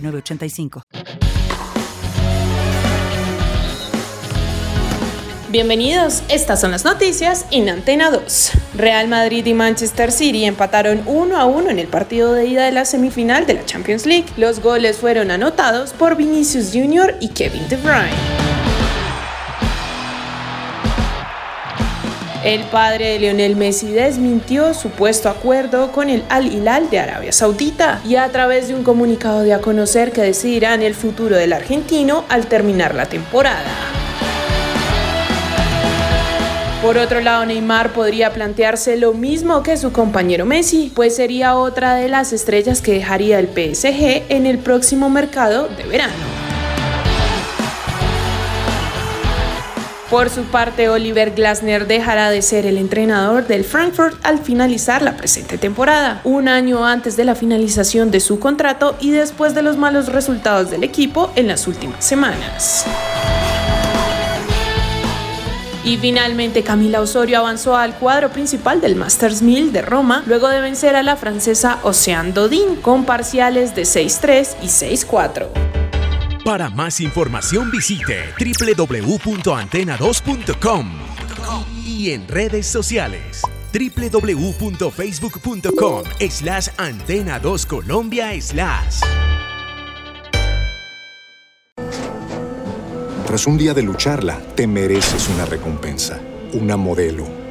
906985. Bienvenidos, estas son las noticias en Antena 2. Real Madrid y Manchester City empataron 1 a 1 en el partido de ida de la semifinal de la Champions League. Los goles fueron anotados por Vinicius Jr. y Kevin De Bruyne. El padre de Lionel Messi desmintió supuesto acuerdo con el Al Hilal de Arabia Saudita y a través de un comunicado dio a conocer que decidirán el futuro del argentino al terminar la temporada. Por otro lado, Neymar podría plantearse lo mismo que su compañero Messi, pues sería otra de las estrellas que dejaría el PSG en el próximo mercado de verano. Por su parte, Oliver Glasner dejará de ser el entrenador del Frankfurt al finalizar la presente temporada, un año antes de la finalización de su contrato y después de los malos resultados del equipo en las últimas semanas. Y finalmente Camila Osorio avanzó al cuadro principal del Masters 1000 de Roma luego de vencer a la francesa Océane Dodin con parciales de 6-3 y 6-4. Para más información visite www.antena2.com y en redes sociales www.facebook.com slash antena 2 Colombia slash. Tras un día de lucharla, te mereces una recompensa, una modelo,